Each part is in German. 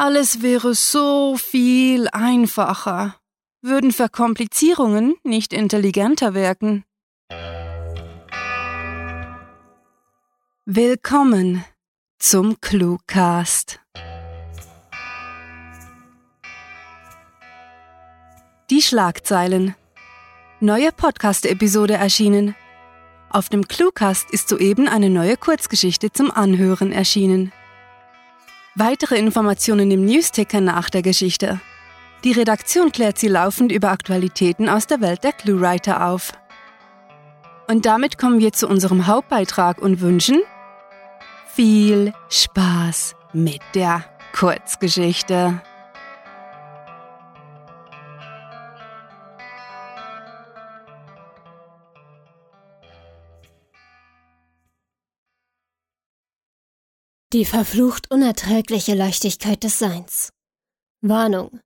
Alles wäre so viel einfacher. Würden Verkomplizierungen nicht intelligenter wirken? Willkommen zum Cluecast. Die Schlagzeilen. Neue Podcast-Episode erschienen. Auf dem Cluecast ist soeben eine neue Kurzgeschichte zum Anhören erschienen. Weitere Informationen im Newsticker nach der Geschichte. Die Redaktion klärt sie laufend über Aktualitäten aus der Welt der Cluewriter auf. Und damit kommen wir zu unserem Hauptbeitrag und wünschen viel Spaß mit der Kurzgeschichte. Die verflucht unerträgliche Leichtigkeit des Seins. Warnung.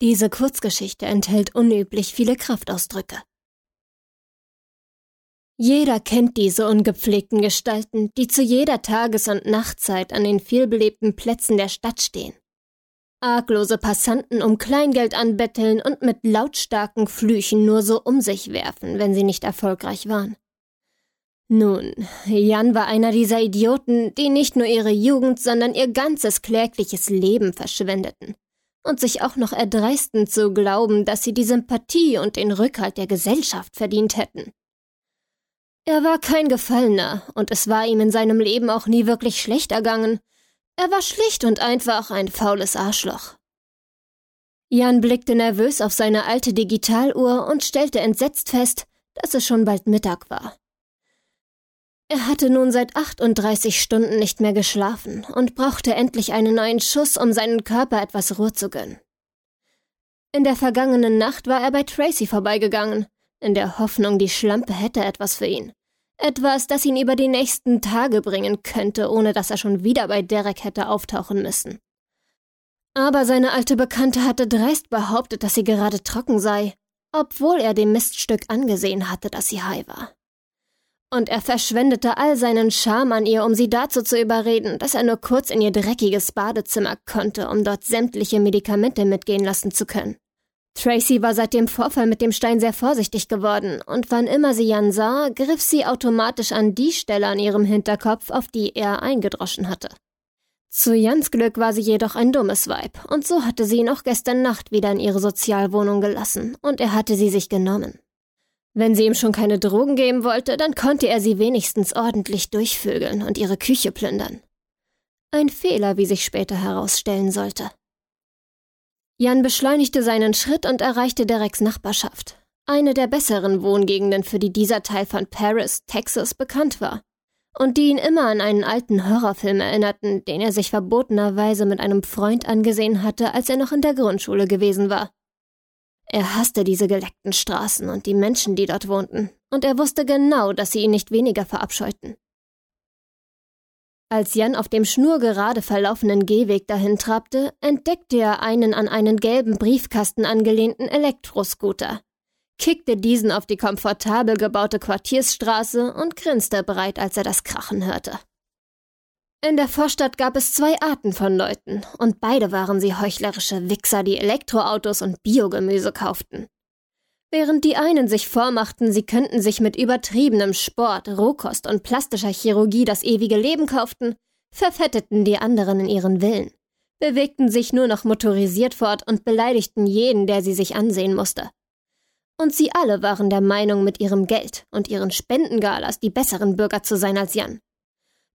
Diese Kurzgeschichte enthält unüblich viele Kraftausdrücke. Jeder kennt diese ungepflegten Gestalten, die zu jeder Tages- und Nachtzeit an den vielbelebten Plätzen der Stadt stehen. Arglose Passanten um Kleingeld anbetteln und mit lautstarken Flüchen nur so um sich werfen, wenn sie nicht erfolgreich waren. Nun, Jan war einer dieser Idioten, die nicht nur ihre Jugend, sondern ihr ganzes klägliches Leben verschwendeten und sich auch noch erdreisten zu glauben, dass sie die Sympathie und den Rückhalt der Gesellschaft verdient hätten. Er war kein Gefallener, und es war ihm in seinem Leben auch nie wirklich schlecht ergangen. Er war schlicht und einfach ein faules Arschloch. Jan blickte nervös auf seine alte Digitaluhr und stellte entsetzt fest, dass es schon bald Mittag war. Er hatte nun seit 38 Stunden nicht mehr geschlafen und brauchte endlich einen neuen Schuss, um seinen Körper etwas Ruhe zu gönnen. In der vergangenen Nacht war er bei Tracy vorbeigegangen, in der Hoffnung, die Schlampe hätte etwas für ihn. Etwas, das ihn über die nächsten Tage bringen könnte, ohne dass er schon wieder bei Derek hätte auftauchen müssen. Aber seine alte Bekannte hatte dreist behauptet, dass sie gerade trocken sei, obwohl er dem Miststück angesehen hatte, dass sie high war. Und er verschwendete all seinen Charme an ihr, um sie dazu zu überreden, dass er nur kurz in ihr dreckiges Badezimmer konnte, um dort sämtliche Medikamente mitgehen lassen zu können. Tracy war seit dem Vorfall mit dem Stein sehr vorsichtig geworden, und wann immer sie Jan sah, griff sie automatisch an die Stelle an ihrem Hinterkopf, auf die er eingedroschen hatte. Zu Jans Glück war sie jedoch ein dummes Weib, und so hatte sie ihn auch gestern Nacht wieder in ihre Sozialwohnung gelassen, und er hatte sie sich genommen. Wenn sie ihm schon keine Drogen geben wollte, dann konnte er sie wenigstens ordentlich durchvögeln und ihre Küche plündern. Ein Fehler, wie sich später herausstellen sollte. Jan beschleunigte seinen Schritt und erreichte Dereks Nachbarschaft, eine der besseren Wohngegenden, für die dieser Teil von Paris, Texas, bekannt war, und die ihn immer an einen alten Horrorfilm erinnerten, den er sich verbotenerweise mit einem Freund angesehen hatte, als er noch in der Grundschule gewesen war. Er hasste diese geleckten Straßen und die Menschen, die dort wohnten, und er wusste genau, dass sie ihn nicht weniger verabscheuten. Als Jan auf dem schnurgerade verlaufenden Gehweg dahin trabte, entdeckte er einen an einen gelben Briefkasten angelehnten Elektroscooter, kickte diesen auf die komfortabel gebaute Quartiersstraße und grinste breit, als er das Krachen hörte. In der Vorstadt gab es zwei Arten von Leuten, und beide waren sie heuchlerische Wichser, die Elektroautos und Biogemüse kauften. Während die einen sich vormachten, sie könnten sich mit übertriebenem Sport, Rohkost und plastischer Chirurgie das ewige Leben kauften, verfetteten die anderen in ihren Willen, bewegten sich nur noch motorisiert fort und beleidigten jeden, der sie sich ansehen musste. Und sie alle waren der Meinung, mit ihrem Geld und ihren Spendengalas die besseren Bürger zu sein als Jan.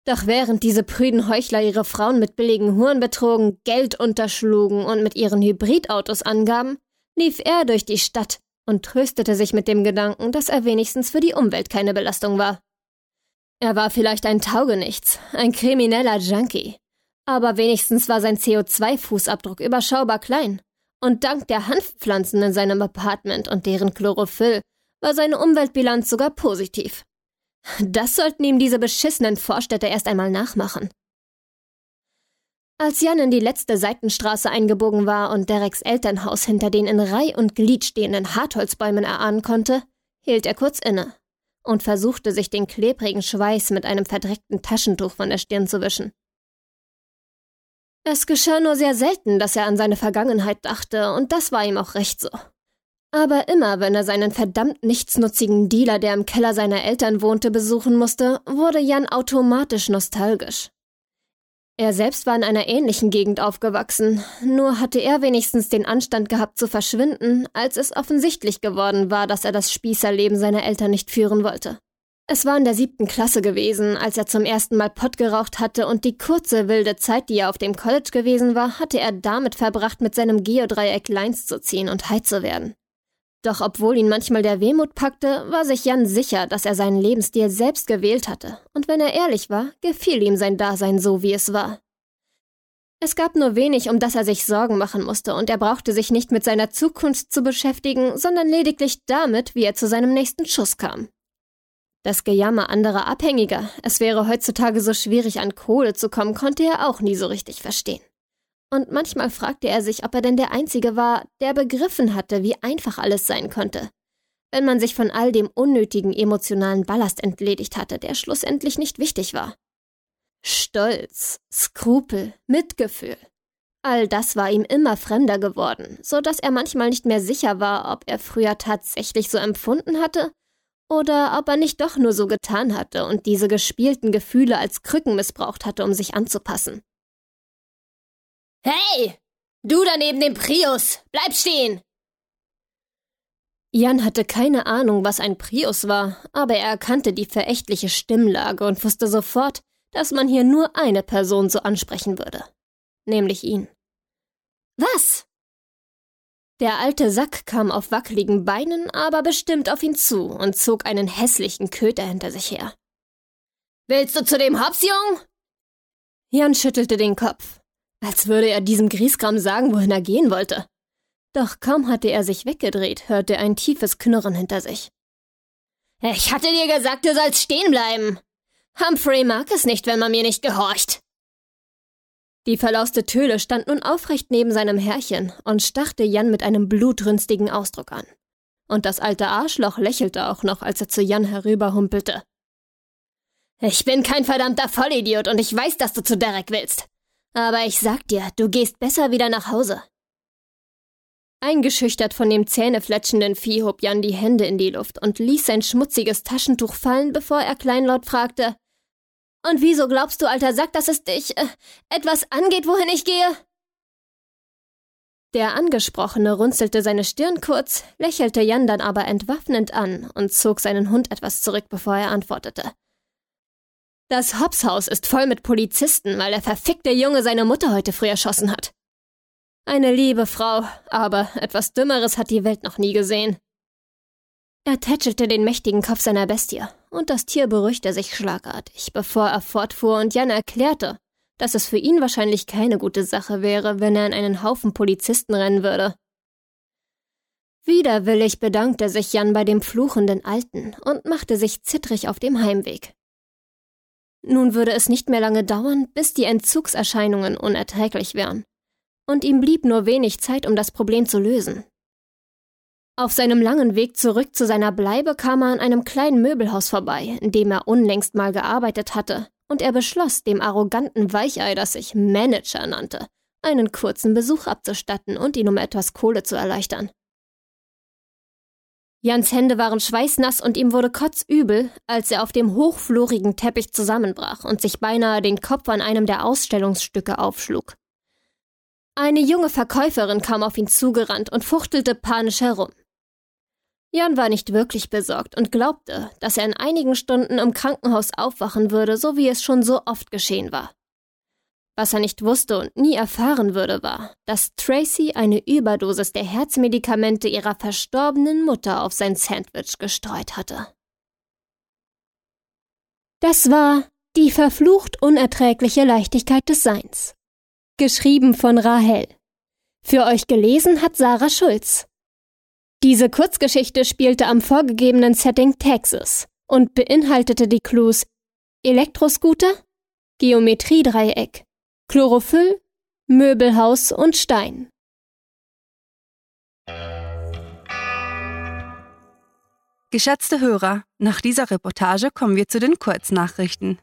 Doch während diese prüden Heuchler ihre Frauen mit billigen Huren betrogen, Geld unterschlugen und mit ihren Hybridautos angaben, lief er durch die Stadt, und tröstete sich mit dem Gedanken, dass er wenigstens für die Umwelt keine Belastung war. Er war vielleicht ein Taugenichts, ein krimineller Junkie, aber wenigstens war sein CO2-Fußabdruck überschaubar klein. Und dank der Hanfpflanzen in seinem Apartment und deren Chlorophyll war seine Umweltbilanz sogar positiv. Das sollten ihm diese beschissenen Vorstädte erst einmal nachmachen. Als Jan in die letzte Seitenstraße eingebogen war und Dereks Elternhaus hinter den in Reih und Glied stehenden Hartholzbäumen erahnen konnte, hielt er kurz inne und versuchte sich den klebrigen Schweiß mit einem verdreckten Taschentuch von der Stirn zu wischen. Es geschah nur sehr selten, dass er an seine Vergangenheit dachte, und das war ihm auch recht so. Aber immer, wenn er seinen verdammt nichtsnutzigen Dealer, der im Keller seiner Eltern wohnte, besuchen musste, wurde Jan automatisch nostalgisch. Er selbst war in einer ähnlichen Gegend aufgewachsen, nur hatte er wenigstens den Anstand gehabt zu verschwinden, als es offensichtlich geworden war, dass er das Spießerleben seiner Eltern nicht führen wollte. Es war in der siebten Klasse gewesen, als er zum ersten Mal Pott geraucht hatte und die kurze, wilde Zeit, die er auf dem College gewesen war, hatte er damit verbracht, mit seinem Geodreieck Lines zu ziehen und high zu werden. Doch obwohl ihn manchmal der Wehmut packte, war sich Jan sicher, dass er seinen Lebensstil selbst gewählt hatte, und wenn er ehrlich war, gefiel ihm sein Dasein so, wie es war. Es gab nur wenig, um das er sich Sorgen machen musste, und er brauchte sich nicht mit seiner Zukunft zu beschäftigen, sondern lediglich damit, wie er zu seinem nächsten Schuss kam. Das Gejammer anderer Abhängiger, es wäre heutzutage so schwierig an Kohle zu kommen, konnte er auch nie so richtig verstehen. Und manchmal fragte er sich, ob er denn der Einzige war, der begriffen hatte, wie einfach alles sein konnte. Wenn man sich von all dem unnötigen emotionalen Ballast entledigt hatte, der schlussendlich nicht wichtig war. Stolz, Skrupel, Mitgefühl. All das war ihm immer fremder geworden, so dass er manchmal nicht mehr sicher war, ob er früher tatsächlich so empfunden hatte oder ob er nicht doch nur so getan hatte und diese gespielten Gefühle als Krücken missbraucht hatte, um sich anzupassen. Hey! Du da neben dem Prius! Bleib stehen! Jan hatte keine Ahnung, was ein Prius war, aber er erkannte die verächtliche Stimmlage und wusste sofort, dass man hier nur eine Person so ansprechen würde. Nämlich ihn. Was? Der alte Sack kam auf wackeligen Beinen, aber bestimmt auf ihn zu und zog einen hässlichen Köter hinter sich her. Willst du zu dem Hops, Jung? Jan schüttelte den Kopf als würde er diesem Grieskram sagen, wohin er gehen wollte. Doch kaum hatte er sich weggedreht, hörte er ein tiefes Knurren hinter sich. Ich hatte dir gesagt, du sollst stehen bleiben. Humphrey mag es nicht, wenn man mir nicht gehorcht. Die verlauste Töle stand nun aufrecht neben seinem Herrchen und starrte Jan mit einem blutrünstigen Ausdruck an. Und das alte Arschloch lächelte auch noch, als er zu Jan herüberhumpelte. Ich bin kein verdammter Vollidiot und ich weiß, dass du zu Derek willst. Aber ich sag dir, du gehst besser wieder nach Hause. Eingeschüchtert von dem zähnefletschenden Vieh hob Jan die Hände in die Luft und ließ sein schmutziges Taschentuch fallen, bevor er kleinlaut fragte: Und wieso glaubst du, alter Sack, dass es dich äh, etwas angeht, wohin ich gehe? Der Angesprochene runzelte seine Stirn kurz, lächelte Jan dann aber entwaffnend an und zog seinen Hund etwas zurück, bevor er antwortete. Das Hopshaus ist voll mit Polizisten, weil der verfickte Junge seine Mutter heute früh erschossen hat. Eine liebe Frau, aber etwas Dümmeres hat die Welt noch nie gesehen. Er tätschelte den mächtigen Kopf seiner Bestie, und das Tier beruhigte sich schlagartig, bevor er fortfuhr und Jan erklärte, dass es für ihn wahrscheinlich keine gute Sache wäre, wenn er in einen Haufen Polizisten rennen würde. Widerwillig bedankte sich Jan bei dem fluchenden Alten und machte sich zittrig auf dem Heimweg. Nun würde es nicht mehr lange dauern, bis die Entzugserscheinungen unerträglich wären. Und ihm blieb nur wenig Zeit, um das Problem zu lösen. Auf seinem langen Weg zurück zu seiner Bleibe kam er an einem kleinen Möbelhaus vorbei, in dem er unlängst mal gearbeitet hatte, und er beschloss, dem arroganten Weichei, das sich Manager nannte, einen kurzen Besuch abzustatten und ihn um etwas Kohle zu erleichtern. Jans Hände waren schweißnass und ihm wurde kotzübel, als er auf dem hochflorigen Teppich zusammenbrach und sich beinahe den Kopf an einem der Ausstellungsstücke aufschlug. Eine junge Verkäuferin kam auf ihn zugerannt und fuchtelte panisch herum. Jan war nicht wirklich besorgt und glaubte, dass er in einigen Stunden im Krankenhaus aufwachen würde, so wie es schon so oft geschehen war. Was er nicht wusste und nie erfahren würde, war, dass Tracy eine Überdosis der Herzmedikamente ihrer verstorbenen Mutter auf sein Sandwich gestreut hatte. Das war Die verflucht unerträgliche Leichtigkeit des Seins. Geschrieben von Rahel. Für euch gelesen hat Sarah Schulz. Diese Kurzgeschichte spielte am vorgegebenen Setting Texas und beinhaltete die Clues Elektroscooter, Geometriedreieck, Chlorophyll, Möbelhaus und Stein. Geschätzte Hörer, nach dieser Reportage kommen wir zu den Kurznachrichten.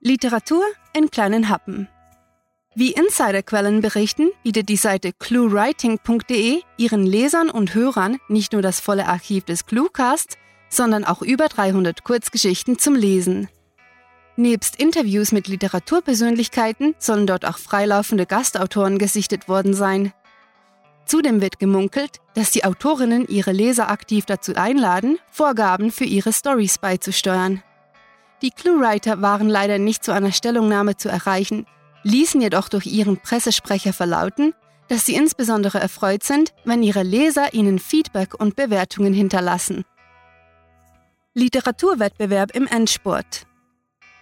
Literatur in kleinen Happen. Wie Insiderquellen berichten, bietet die Seite cluewriting.de ihren Lesern und Hörern nicht nur das volle Archiv des Cluecasts, sondern auch über 300 Kurzgeschichten zum Lesen. Nebst Interviews mit Literaturpersönlichkeiten sollen dort auch freilaufende Gastautoren gesichtet worden sein. Zudem wird gemunkelt, dass die Autorinnen ihre Leser aktiv dazu einladen, Vorgaben für ihre Stories beizusteuern. Die Cluewriter waren leider nicht zu einer Stellungnahme zu erreichen, ließen jedoch durch ihren Pressesprecher verlauten, dass sie insbesondere erfreut sind, wenn ihre Leser ihnen Feedback und Bewertungen hinterlassen. Literaturwettbewerb im Endspurt.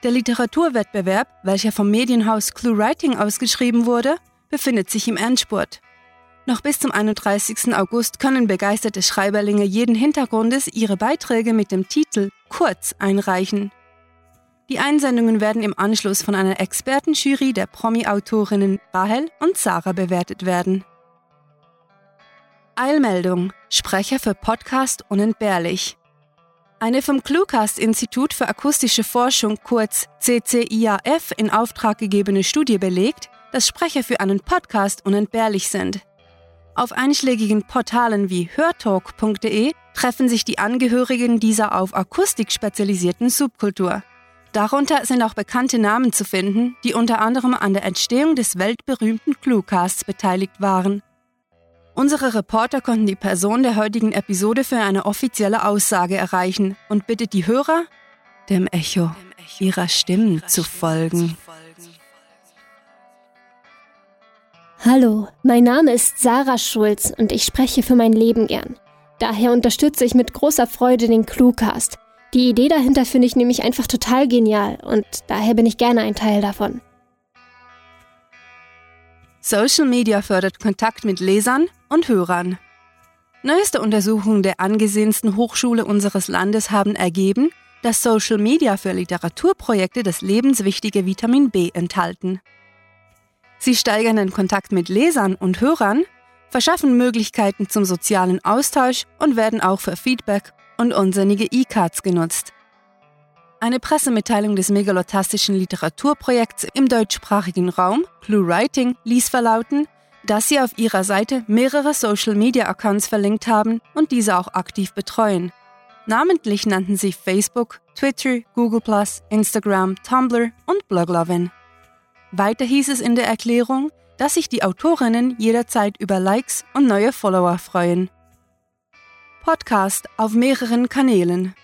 Der Literaturwettbewerb, welcher vom Medienhaus ClueWriting ausgeschrieben wurde, befindet sich im Endspurt. Noch bis zum 31. August können begeisterte Schreiberlinge jeden Hintergrundes ihre Beiträge mit dem Titel Kurz einreichen. Die Einsendungen werden im Anschluss von einer Expertenjury der Promi-Autorinnen Rahel und Sarah bewertet werden. Eilmeldung. Sprecher für Podcast unentbehrlich. Eine vom Cluecast Institut für akustische Forschung kurz CCIAF in Auftrag gegebene Studie belegt, dass Sprecher für einen Podcast unentbehrlich sind. Auf einschlägigen Portalen wie hörtalk.de treffen sich die Angehörigen dieser auf Akustik spezialisierten Subkultur. Darunter sind auch bekannte Namen zu finden, die unter anderem an der Entstehung des weltberühmten Cluecasts beteiligt waren. Unsere Reporter konnten die Person der heutigen Episode für eine offizielle Aussage erreichen und bittet die Hörer, dem Echo ihrer Stimmen zu folgen. Hallo, mein Name ist Sarah Schulz und ich spreche für mein Leben gern. Daher unterstütze ich mit großer Freude den Cluecast. Die Idee dahinter finde ich nämlich einfach total genial und daher bin ich gerne ein Teil davon. Social Media fördert Kontakt mit Lesern und Hörern. Neueste Untersuchungen der angesehensten Hochschule unseres Landes haben ergeben, dass Social Media für Literaturprojekte das lebenswichtige Vitamin B enthalten. Sie steigern den Kontakt mit Lesern und Hörern, verschaffen Möglichkeiten zum sozialen Austausch und werden auch für Feedback und unsinnige E-Cards genutzt. Eine Pressemitteilung des megalotastischen Literaturprojekts im deutschsprachigen Raum, Clue Writing, ließ verlauten, dass sie auf ihrer Seite mehrere Social-Media-Accounts verlinkt haben und diese auch aktiv betreuen. Namentlich nannten sie Facebook, Twitter, Google+, Instagram, Tumblr und Bloglovin. Weiter hieß es in der Erklärung, dass sich die Autorinnen jederzeit über Likes und neue Follower freuen. Podcast auf mehreren Kanälen.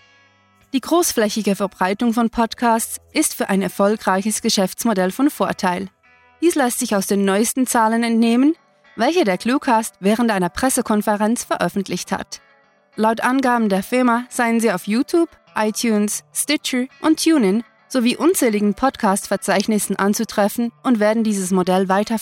Die großflächige Verbreitung von Podcasts ist für ein erfolgreiches Geschäftsmodell von Vorteil. Dies lässt sich aus den neuesten Zahlen entnehmen, welche der Cluecast während einer Pressekonferenz veröffentlicht hat. Laut Angaben der Firma seien sie auf YouTube, iTunes, Stitcher und TuneIn sowie unzähligen Podcast-Verzeichnissen anzutreffen und werden dieses Modell weiter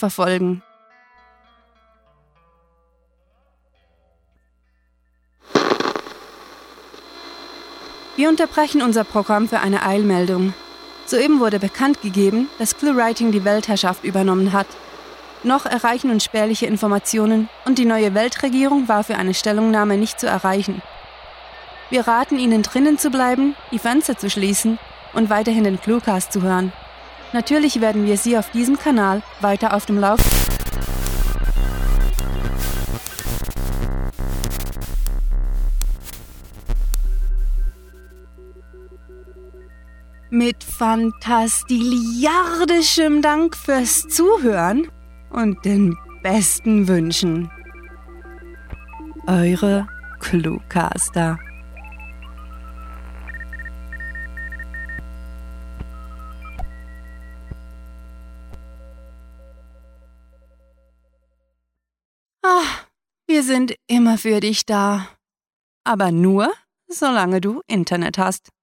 Wir unterbrechen unser Programm für eine Eilmeldung. Soeben wurde bekannt gegeben, dass ClueWriting die Weltherrschaft übernommen hat. Noch erreichen uns spärliche Informationen und die neue Weltregierung war für eine Stellungnahme nicht zu erreichen. Wir raten Ihnen drinnen zu bleiben, die Fenster zu schließen und weiterhin den Cluecast zu hören. Natürlich werden wir Sie auf diesem Kanal weiter auf dem Laufenden Mit fantastiliardischem Dank fürs Zuhören und den besten Wünschen. Eure Cluecaster. Ah, wir sind immer für dich da. Aber nur, solange du Internet hast.